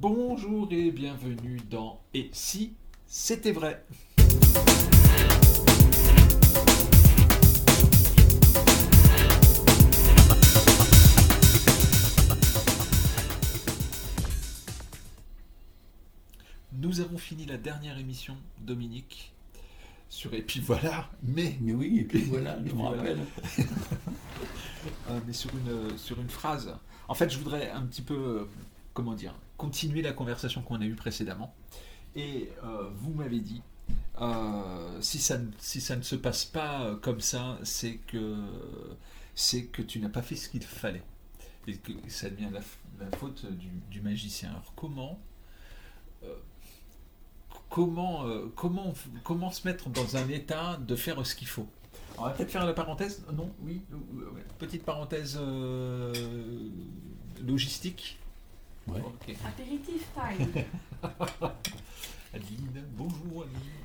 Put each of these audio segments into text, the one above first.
Bonjour et bienvenue dans Et si c'était vrai? Nous avons fini la dernière émission, Dominique, sur Et puis voilà, mais... Mais oui, et puis voilà, je me rappelle. Euh, mais sur une, sur une phrase. En fait, je voudrais un petit peu, comment dire, continuer la conversation qu'on a eue précédemment. Et euh, vous m'avez dit, euh, si, ça, ne- si ça ne se passe pas euh, comme ça, c'est que, c'est que tu n'as pas fait ce qu'il fallait. Et que ça devient la, faute du, magicien. Alors comment... Comment, comment, comment se mettre dans un état de faire ce qu'il faut? On va peut-être faire la parenthèse? Non, oui? Petite parenthèse logistique? Ouais. Apéritif time. Adeline, bonjour Adeline.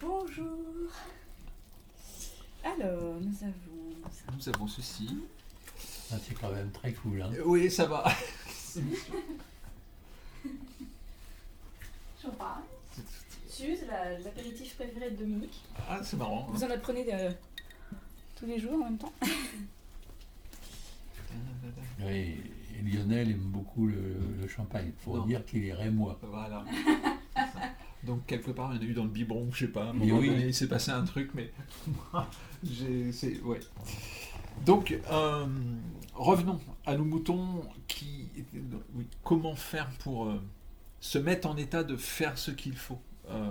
Bonjour. Alors, nous avons. Nous avons ceci. Ah, c'est quand même très cool. Hein. Euh, Oui, ça va. Champagne. Suze, la- l'apéritif préféré de Dominique. Ah, c'est marrant. Vous en apprenez euh, tous les jours en même temps Oui, et Lionel aime beaucoup le, le champagne. Il faut Non. dire qu'il est rémois. Voilà. Donc quelque part, il y en a eu dans le biberon, je sais pas. Mais oui. il s'est passé un truc, mais c'est, ouais. Donc euh, revenons à nos moutons. Qui, oui, comment faire pour euh, se mettre en état de faire ce qu'il faut, euh,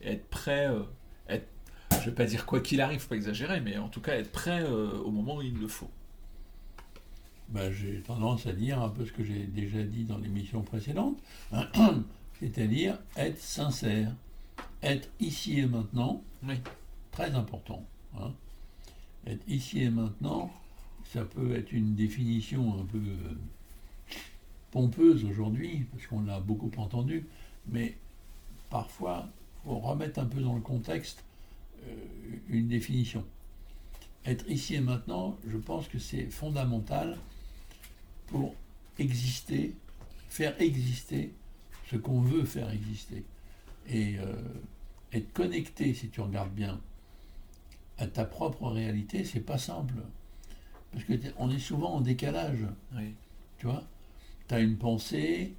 et être prêt, euh, être, je vais pas dire quoi qu'il arrive, faut pas exagérer, mais en tout cas être prêt au moment où il le faut. Ben, j'ai tendance à dire un peu ce que j'ai déjà dit dans l'émission précédente, c'est-à-dire être sincère, être ici et maintenant, Oui. très important. hein. Être ici et maintenant, ça peut être une définition un peu euh, pompeuse aujourd'hui, parce qu'on l'a beaucoup entendu, mais parfois, il faut remettre un peu dans le contexte euh, une définition. Être ici et maintenant, je pense que c'est fondamental pour exister, faire exister ce qu'on veut faire exister. Et euh, être connecté, si tu regardes bien, à ta propre réalité, c'est pas simple. Parce que on est souvent en décalage, Oui. tu vois? Tu as une pensée,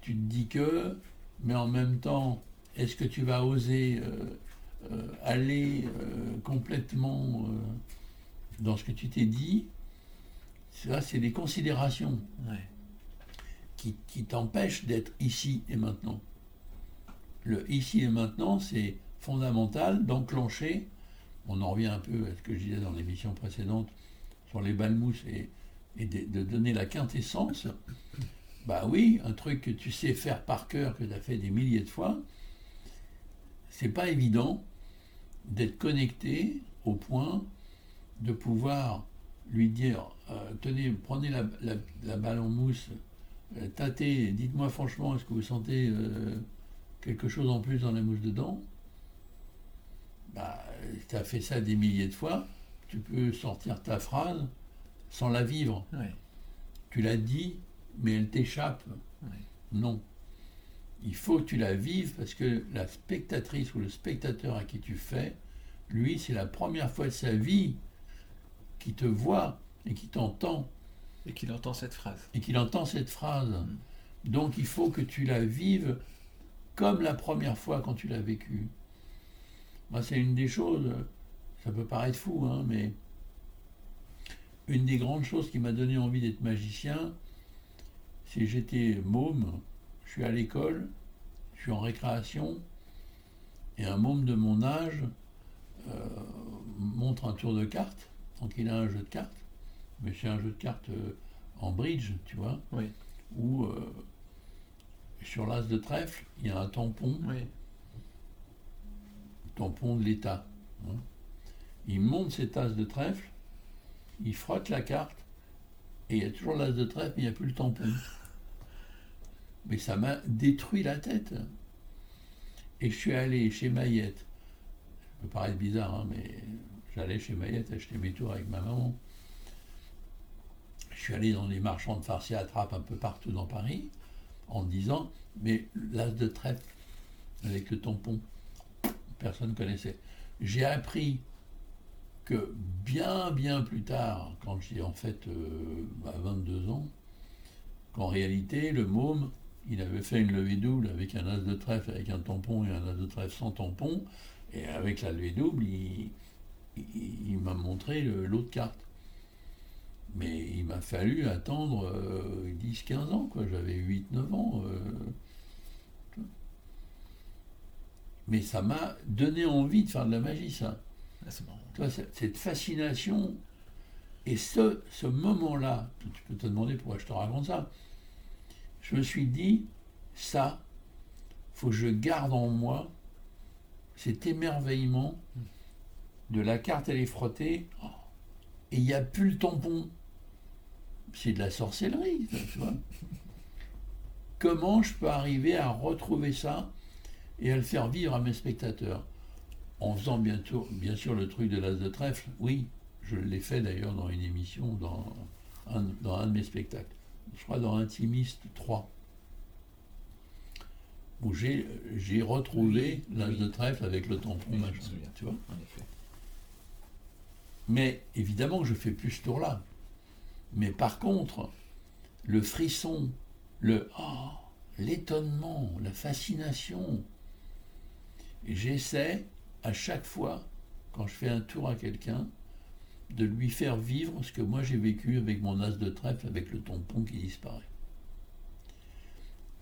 tu te dis que, mais en même temps, est-ce que tu vas oser euh, euh, aller complètement dans ce que tu t'es dit? Ça, c'est des considérations Ouais. qui, qui t'empêche d'être ici et maintenant. Le ici et maintenant, c'est fondamental d'enclencher, on en revient un peu à ce que je disais dans l'émission précédente sur les balmousses et, et de, de donner la quintessence. Bah oui, un truc que tu sais faire par cœur, que tu as fait des milliers de fois, c'est pas évident d'être connecté au point de pouvoir lui dire euh, tenez, prenez la, la, la balle en mousse, euh, tâtez, dites-moi franchement, est-ce que vous sentez euh, quelque chose en plus dans la mousse dedans? Bah, Tu as fait ça des milliers de fois, tu peux sortir ta phrase sans la vivre. Tu l'as dit, mais elle t'échappe. Non. Il faut que tu la vives parce que la spectatrice ou le spectateur à qui tu fais, lui, c'est la première fois de sa vie qui te voit et qui t'entend Et qu'il entend cette phrase. et qu'il entend cette phrase. Donc il faut que tu la vives comme la première fois quand tu l'as vécue. Moi, c'est une des choses, ça peut paraître fou, hein, mais une des grandes choses qui m'a donné envie d'être magicien, c'est que j'étais môme, je suis à l'école, je suis en récréation, et un môme de mon âge euh, montre un tour de cartes, donc il a un jeu de cartes, mais c'est un jeu de cartes euh, en bridge, tu vois, Oui. où euh, sur l'as de trèfle, il y a un tampon, Oui. tampon de l'État. hein. Il monte cet as de trèfle, il frotte la carte, et il y a toujours l'as de trèfle, mais il n'y a plus le tampon. Mais ça m'a détruit la tête. Et je suis allé chez Maillette. Ça peut paraître bizarre, hein, mais j'allais chez Maillette acheter mes tours avec ma maman. Je suis allé dans les marchands de farcis à trappe un peu partout dans Paris, en disant Mais l'as de trèfle avec le tampon, personne ne connaissait. J'ai appris que bien, bien plus tard, quand j'ai en fait 22 euh, ans, qu'en réalité, le môme, il avait fait une levée double avec un as de trèfle avec un tampon et un as de trèfle sans tampon, et avec la levée double, il, il, m'a montré l'autre carte. Mais il m'a fallu attendre 10-15 euh, ans, quoi. J'avais 8-9 ans. Euh. Mais ça m'a donné envie de faire de la magie, ça. Ah, cette fascination et ce, ce moment-là, tu peux te demander pourquoi je te raconte ça. Je me suis dit, ça, faut que je garde en moi cet émerveillement de la carte elle est frottée et il n'y a plus le tampon. C'est de la sorcellerie, tu vois. Comment je peux arriver à retrouver ça et à le faire vivre à mes spectateurs? En faisant bien sûr le truc de l'as de trèfle, oui, je l'ai fait d'ailleurs dans une émission, dans un, dans un de mes spectacles. Je crois dans Intimiste 3 où j'ai, retrouvé l'as de trèfle avec le tampon, tu vois. Mais évidemment je fais plus ce tour-là. Mais par contre, le frisson, le oh, l'étonnement, la fascination, j'essaie à chaque fois, quand je fais un tour à quelqu'un, de lui faire vivre ce que moi j'ai vécu avec mon as de trèfle, avec le tampon qui disparaît.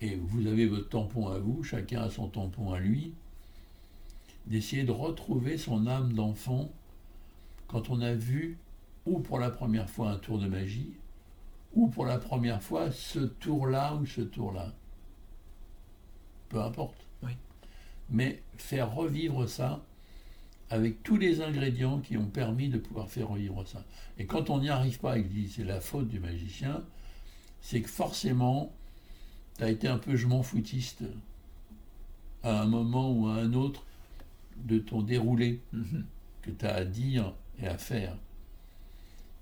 Et vous avez votre tampon à vous, chacun a son tampon à lui, d'essayer de retrouver son âme d'enfant quand on a vu, ou pour la première fois un tour de magie, ou pour la première fois ce tour-là ou ce tour-là. Peu importe. Mais faire revivre ça avec tous les ingrédients qui ont permis de pouvoir faire revivre ça. Et quand on n'y arrive pas et que c'est la faute du magicien, c'est que forcément, tu as été un peu je m'en foutiste à un moment ou à un autre de ton déroulé mhm. que tu as à dire et à faire.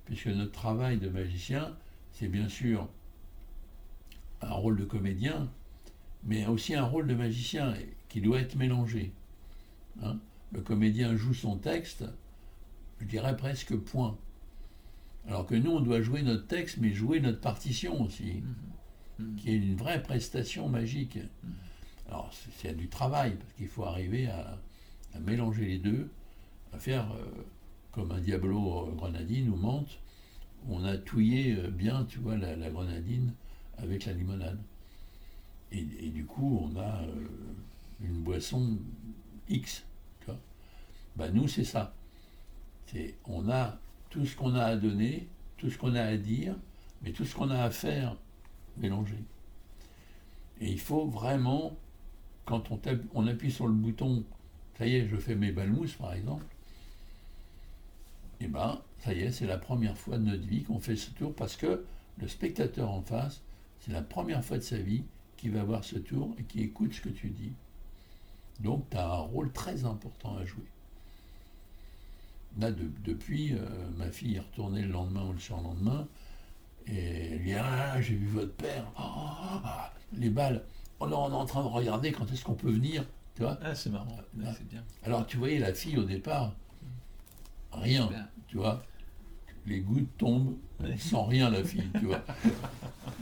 Puisque notre travail de magicien, c'est bien sûr un rôle de comédien, mais aussi un rôle de magicien qui doit être mélangé. Hein. le comédien joue son texte, je dirais presque point. Alors que nous, on doit jouer notre texte, mais jouer notre partition aussi, mmh. Mmh. qui est une vraie prestation magique. Mmh. Alors, c'est du travail, parce qu'il faut arriver à, mélanger les deux, à faire euh, comme un diablo grenadine ou menthe, on a touillé euh, bien, tu vois, la, grenadine avec la limonade. Et, du coup, on a euh, une boisson X. Bah, nous, c'est ça. C'est, on a tout ce qu'on a à donner, tout ce qu'on a à dire, mais tout ce qu'on a à faire mélangé. Et il faut vraiment, quand on, on appuie sur le bouton, ça y est, je fais mes balmousses par exemple, eh bien, ça y est, c'est la première fois de notre vie qu'on fait ce tour parce que le spectateur en face, c'est la première fois de sa vie qu'il va voir ce tour et qui écoute ce que tu dis. Donc, tu as un rôle très important à jouer. Là, depuis, euh, ma fille est retournée le lendemain ou le surlendemain, et elle dit Ah, j'ai vu votre père, ah, ah, ah, les balles. Oh non, on est en train de regarder quand est-ce qu'on peut venir. Tu vois Ah, c'est marrant. c'est bien. Alors, tu voyais la fille au départ, rien, tu vois. Les gouttes tombent sans rien, la fille, tu vois.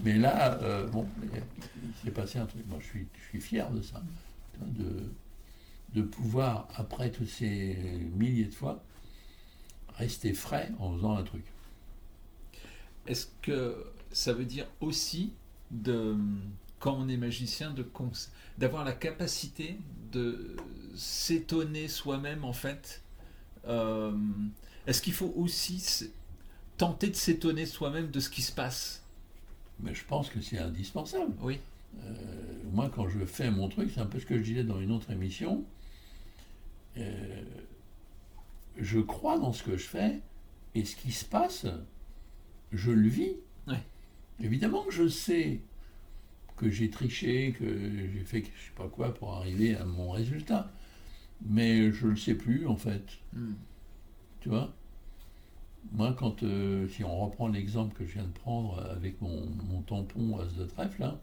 Mais là, euh, bon, il s'est passé un truc. Moi, je suis, je suis fier de ça, de, de pouvoir, après tous ces milliers de fois, rester frais en faisant un truc. Est-ce que ça veut dire aussi, de, quand on est magicien, de d'avoir la capacité de s'étonner soi-même, en fait, euh, est-ce qu'il faut aussi tenter de s'étonner soi-même de ce qui se passe? Mais je pense que c'est indispensable. Oui. Euh, moi, quand je fais mon truc, c'est un peu ce que je disais dans une autre émission. Euh, je crois dans ce que je fais et ce qui se passe, je le vis. Évidemment que je sais que j'ai triché, que j'ai fait je sais pas quoi pour arriver à mon résultat mais je ne le sais plus en fait. Hmm. Tu vois? Moi, quand, euh, si on reprend l'exemple que je viens de prendre avec mon, tampon as de trèfle, là,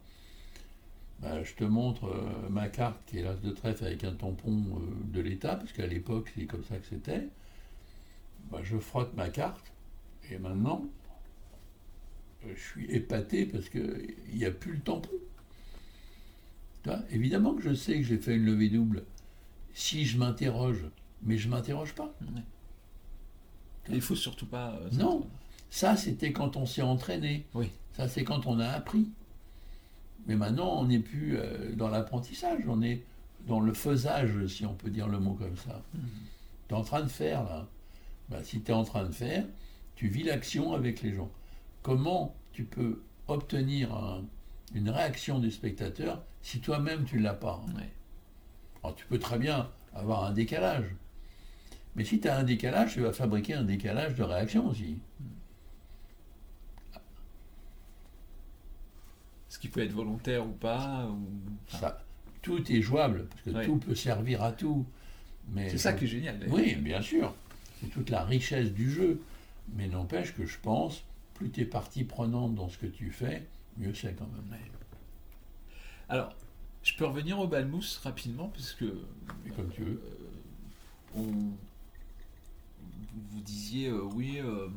bah, je te montre euh, ma carte qui est l'as de trèfle avec un tampon euh, de l'État, parce qu'à l'époque c'est comme ça que c'était. Bah, je frotte ma carte et maintenant je suis épaté parce qu'il n'y a plus le tampon. Évidemment que je sais que j'ai fait une levée double si je m'interroge, mais je m'interroge pas. Et il faut surtout pas. euh, Non. Ça, c'était quand on s'est entraîné. Oui. Ça, c'est quand on a appris. Mais maintenant, on n'est plus euh, dans l'apprentissage, on est dans le faisage, si on peut dire le mot comme ça. Tu es en train de faire, là. Ben, si tu es en train de faire, tu vis l'action avec les gens. Comment tu peux obtenir un- une réaction du spectateur si toi-même tu ne l'as pas Ouais. Alors, tu peux très bien avoir un décalage. Mais si tu as un décalage, tu vas fabriquer un décalage de réaction aussi. Ce qui peut être volontaire ou pas. ou- Ça, tout est jouable, parce que tout peut servir à tout. Mais c'est ça qui est génial. d'ailleurs. Oui, bien sûr. C'est toute la richesse du jeu. Mais n'empêche que je pense, plus tu es partie prenante dans ce que tu fais, mieux c'est quand même. Alors, je peux revenir au Balmousse rapidement, parce que comme tu veux. on, vous- disiez, euh, oui, euh,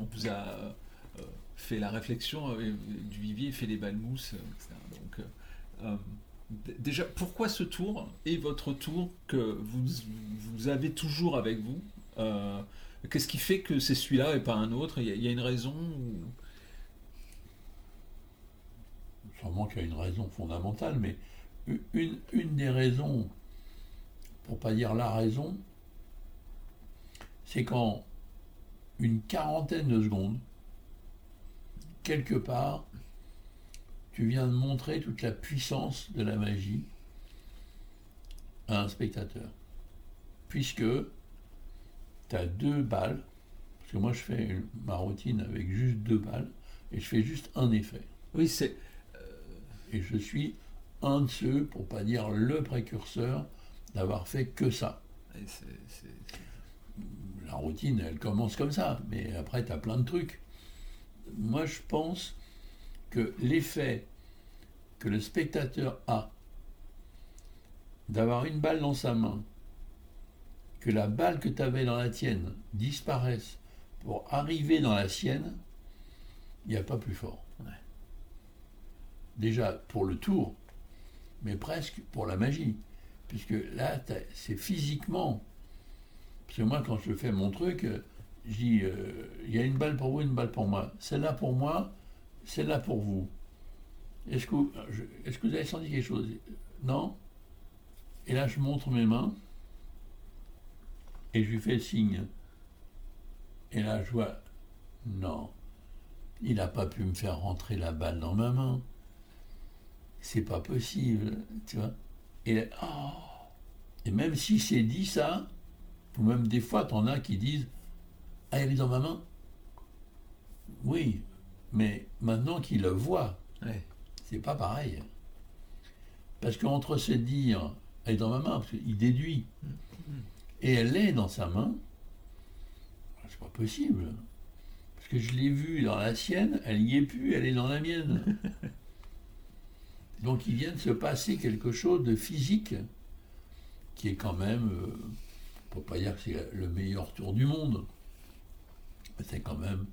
on vous a euh, fait la réflexion euh, du vivier, fait les balmousses, euh, etc. Donc, euh, euh, déjà, pourquoi ce tour et votre tour que vous, vous avez toujours avec vous euh, Qu'est-ce qui fait que c'est celui-là et pas un autre? Il y, y a une raison ou- Sûrement qu'il y a une raison fondamentale, mais une, une des raisons, pour pas dire la raison, c'est qu'en une quarantaine de secondes, quelque part, tu viens de montrer toute la puissance de la magie à un spectateur. Puisque tu as deux balles, parce que moi je fais une- ma routine avec juste deux balles, et je fais juste un effet. Oui, c'est. Et je suis un de ceux, pour pas dire le précurseur, d'avoir fait que ça. La routine, elle commence comme ça, mais après, tu as plein de trucs. Moi, je pense que l'effet que le spectateur a d'avoir une balle dans sa main, que la balle que tu avais dans la tienne disparaisse pour arriver dans la sienne, il n'y a pas plus fort. Ouais. Déjà pour le tour, mais presque pour la magie. Puisque là, c'est physiquement. Parce que moi, quand je fais mon truc, euh, je dis euh, il y a une balle pour vous, une balle pour moi. Celle-là pour moi, celle-là pour vous. Est-ce que, je- est-ce que vous avez senti quelque chose? Non Et là, je montre mes mains et je lui fais le signe. Et là, je vois non, il n'a pas pu me faire rentrer la balle dans ma main. C'est pas possible, tu vois. Et, oh. et même si c'est dit ça, ou même des fois, t'en as qui disent Ah, elle est dans ma main Oui, mais maintenant qu'il le voit, ouais. c'est pas pareil. Parce qu'entre se dire Elle est dans ma main, parce qu'il déduit, et elle est dans sa main, c'est pas possible. Parce que je l'ai vue dans la sienne, elle y est plus, elle est dans la mienne. Donc il vient de se passer quelque chose de physique qui est quand même, euh, on peut pas dire que c'est le meilleur tour du monde, mais c'est quand même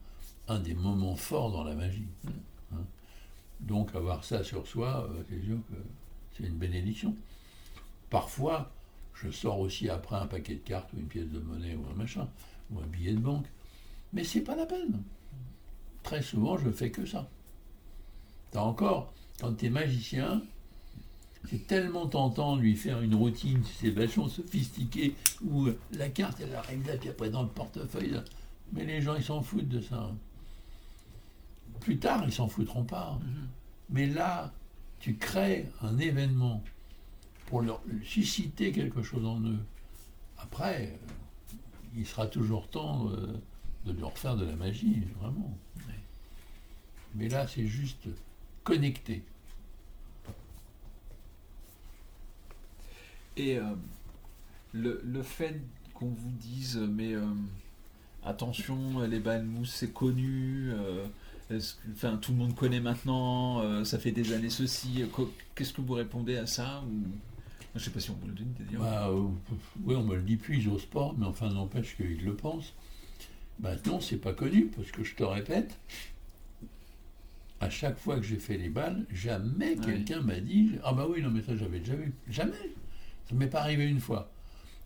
un des moments forts dans la magie. hein. Donc avoir ça sur soi, euh, c'est c'est une bénédiction. Parfois, je sors aussi après un paquet de cartes ou une pièce de monnaie ou un machin, ou un billet de banque, mais c'est pas la peine. Très souvent, je fais que ça. T'as encore, quand tu es magicien, c'est tellement tentant de lui faire une routine, c'est vachement sophistiqué, où la carte, elle arrive là, puis après dans le portefeuille. là. Mais les gens, ils s'en foutent de ça. Plus tard, ils s'en foutront pas. Mais là, tu crées un événement pour leur susciter quelque chose en eux. Après, il sera toujours temps euh, de leur faire de la magie, vraiment. Mais là, c'est juste Et euh, le, fait qu'on vous dise, mais euh, attention, les balles c'est connu, euh, est-ce que- enfin, tout le monde connaît maintenant, euh, ça fait des années ceci. Qu'est-ce que vous répondez à ça ou... Je sais pas si on peut le d'ailleurs. Bah, oui, on me le dit plus au sport, mais enfin, n'empêche qu'ils le pensent. Maintenant, c'est pas connu, parce que je te répète, à chaque fois que j'ai fait les balles, jamais Ouais. quelqu'un m'a dit Ah bah oui, non, mais ça j'avais déjà vu. Jamais. Ça m'est pas arrivé une fois.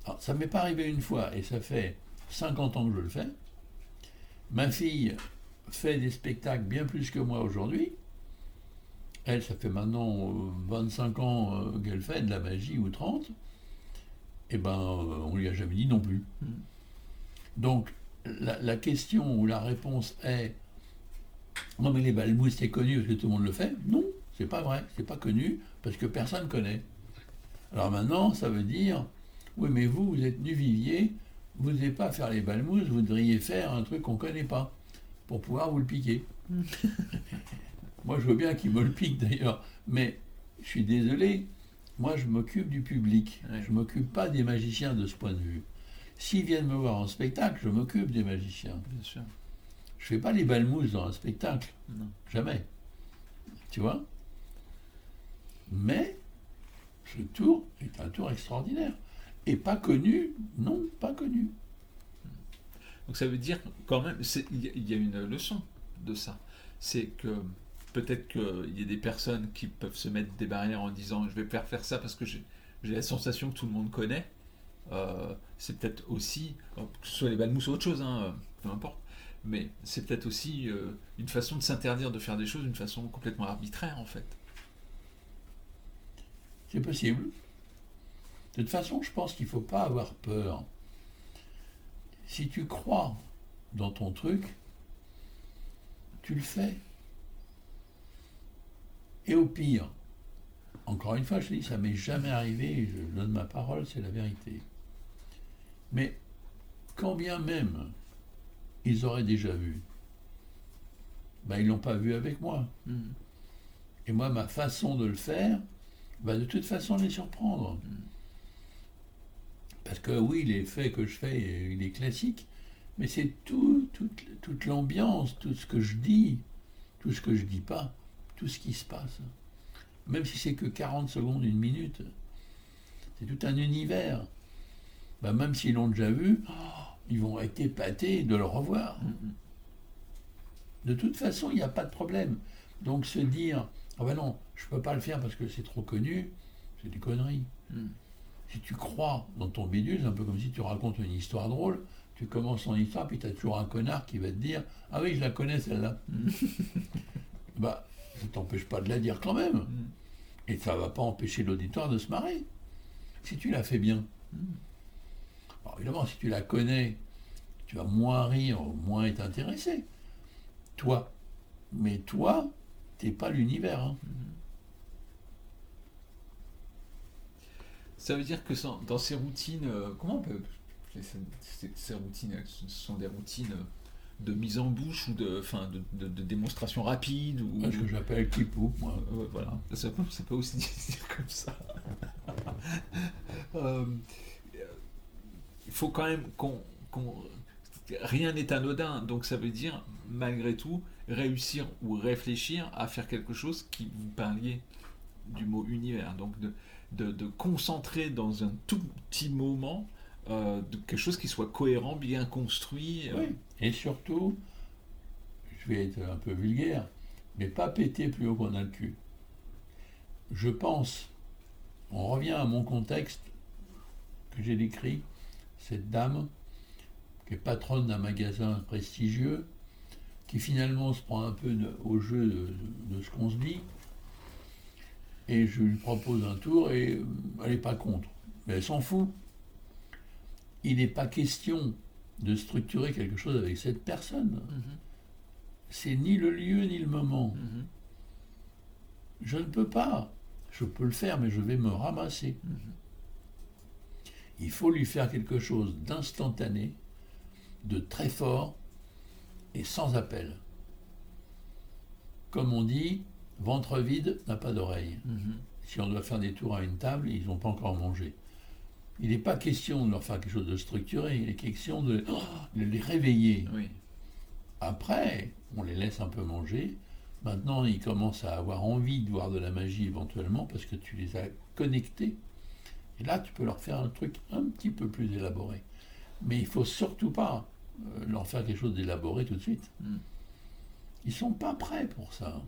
Alors, ça m'est pas arrivé une fois, et ça fait 50 ans que je le fais. Ma fille fait des spectacles bien plus que moi aujourd'hui. Elle, ça fait maintenant euh, 25 ans euh, qu'elle fait de la magie ou 30. Eh ben, euh, on lui a jamais dit non plus. Mm. Donc, la, la question ou la réponse est Non, mais les balmousses, c'est connu parce que tout le monde le fait. Non, c'est pas vrai. C'est pas connu parce que personne connaît. Alors maintenant, ça veut dire Oui, mais vous, vous êtes du vivier, vous n'avez pas à faire les balmousses, vous devriez faire un truc qu'on connaît pas pour pouvoir vous le piquer. Moi, je veux bien qu'il me le pique d'ailleurs, mais je suis désolé, moi, je m'occupe du public. Je m'occupe pas des magiciens de ce point de vue. S'ils viennent me voir en spectacle, je m'occupe des magiciens. Bien sûr. Je fais pas les balmousses dans un spectacle, Non. jamais. Tu vois? Mais ce tour est un tour extraordinaire. Et pas connu, non, pas connu. Donc ça veut dire quand même, il y, a- une leçon de ça. C'est que peut-être qu'il y a des personnes qui peuvent se mettre des barrières en disant je vais faire faire ça parce que j'ai j'ai la sensation que tout le monde connaît. Euh, c'est peut-être aussi, euh, que ce soit les balmousses ou autre chose, hein, euh, peu importe, mais c'est peut-être aussi euh, une façon de s'interdire de faire des choses d'une façon complètement arbitraire en fait. C'est possible. De toute façon, je pense qu'il ne faut pas avoir peur. Si tu crois dans ton truc, tu le fais. Et au pire, encore une fois, je dis, ça m'est jamais arrivé, je donne ma parole, c'est la vérité. Mais quand bien même ils auraient déjà vu, ben, ils l'ont pas vu avec moi. Mhm. Et moi, ma façon de le faire va de toute façon les surprendre. Parce que oui, l'effet que je fais, il est classique, mais c'est tout, toute, toute l'ambiance, tout ce que je dis, tout ce que je dis pas, tout ce qui se passe. Même si c'est que 40 secondes, une minute, c'est tout un univers. Ben, même s'ils l'ont déjà vu, oh, ils vont être épatés de le revoir. Mhm. De toute façon, il n'y a pas de problème. Donc se dire, ah ben non, je ne peux pas le faire parce que c'est trop connu, c'est des conneries. Mhm. Si tu crois dans ton bidule, c'est un peu comme si tu racontes une histoire drôle, tu commences ton histoire, puis tu as toujours un connard qui va te dire, ah oui, je la connais celle-là. bah, ça t'empêche pas de la dire quand même. Et ça va pas empêcher l'auditoire de se marrer. Si tu la fais bien. Alors évidemment, si tu la connais, tu vas moins rire, moins être intéressé. Toi. Mais toi, t'es pas l'univers. hein. Ça veut dire que sans- dans ces routines, euh, comment on peut ces, routines, ce sont des routines de mise en bouche ou de, enfin, de, de- de démonstration rapide ou Ce que j'appelle moi. Euh, voilà, ça peut, ça peut aussi dire comme ça. Euh, il faut quand même qu'on, rien n'est anodin, donc ça veut dire malgré tout réussir ou réfléchir à faire quelque chose qui vous parliez du mot univers, donc de, de, concentrer dans un tout petit moment euh, quelque chose qui soit cohérent, bien construit. euh, Oui. Et surtout, je vais être un peu vulgaire, mais pas péter plus haut qu'on a le cul. Je pense, on revient à mon contexte que j'ai décrit, cette dame qui est patronne d'un magasin prestigieux, qui finalement se prend un peu de- au jeu de, de ce qu'on se dit, et je lui propose un tour et euh, elle n'est pas contre. Mais elle s'en fout. Il n'est pas question de structurer quelque chose avec cette personne. mhm, C'est ni le lieu ni le moment. mhm, Je ne peux pas. Je peux le faire, mais je vais me ramasser. mhm. Il faut lui faire quelque chose d'instantané, de très fort et sans appel. Comme on dit, ventre vide n'a pas d'oreille. Mhm. Si on doit faire des tours à une table, ils n'ont pas encore mangé. Il n'est pas question de leur faire quelque chose de structuré, il est question de, de les réveiller. Oui. Après, on les laisse un peu manger. Maintenant, ils commencent à avoir envie de voir de la magie éventuellement parce que tu les as connectés. Et là, tu peux leur faire un truc un petit peu plus élaboré. Mais il faut surtout pas euh, leur faire quelque chose d'élaboré tout de suite. Mm. Ils sont pas prêts pour ça.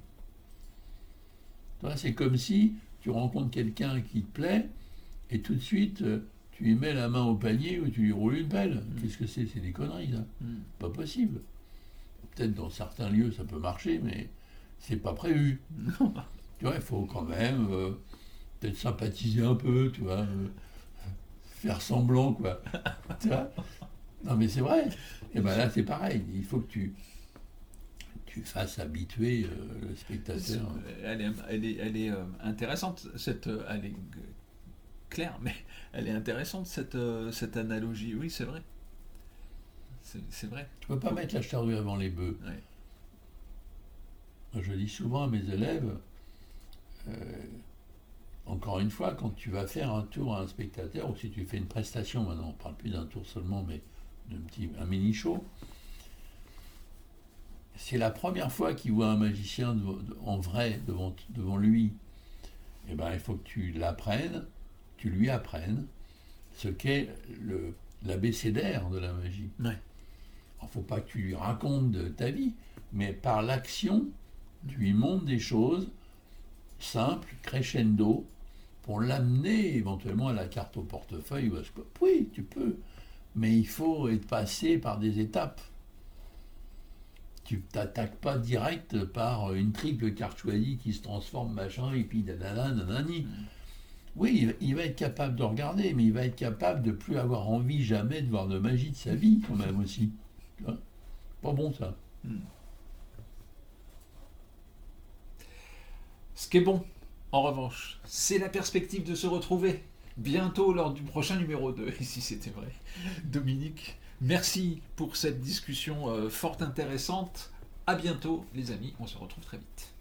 C'est comme si tu rencontres quelqu'un qui te plaît et tout de suite euh, tu lui mets la main au panier ou tu lui roules une pelle. Qu'est-ce que c'est? C'est des conneries, ça. Mm. Pas possible. Peut-être dans certains lieux ça peut marcher, mais c'est pas prévu. Tu vois, il faut quand même euh, peut-être sympathiser un peu, tu vois, euh, faire semblant, quoi. tu vois? Non, mais c'est vrai. Et ben là, c'est pareil. Il faut que tu, tu fasses habituer euh, le spectateur. Elle est, elle est, elle est, euh, intéressante, cette, euh, elle est euh, claire, mais elle est intéressante, cette, euh, cette analogie. Oui, c'est vrai. C'est vrai. Tu peux pas mettre la charrue avant les bœufs. Ouais. Je dis souvent à mes élèves, euh, encore une fois, quand tu vas faire un tour à un spectateur, ou si tu fais une prestation, maintenant on ne parle plus d'un tour seulement, mais d'un petit, un mini show, c'est la première fois qu'il voit un magicien de- de- en vrai devant, devant lui. Eh ben, il faut que tu l'apprennes, tu lui apprennes ce qu'est le- l'abécédaire de la magie. Ouais. Il ne faut pas que tu lui racontes de ta vie, mais par l'action, tu lui montres des choses simples, crescendo, pour l'amener éventuellement à la carte au portefeuille ou à ce que- Oui, tu peux, mais il faut être passé par des étapes. Tu t'attaques pas direct par une triple carte choisie qui se transforme, machin, et puis nanana, nanani. Oui, il va- être capable de regarder, mais il va être capable de plus avoir envie jamais de voir de magie de sa vie, quand même aussi. Vois Pas bon ça. Ce qui est bon, en revanche, c'est la perspective de se retrouver bientôt lors du prochain numéro 2, et si c'était vrai. Dominique, merci pour cette discussion euh, fort intéressante. À bientôt, les amis, on se retrouve très vite.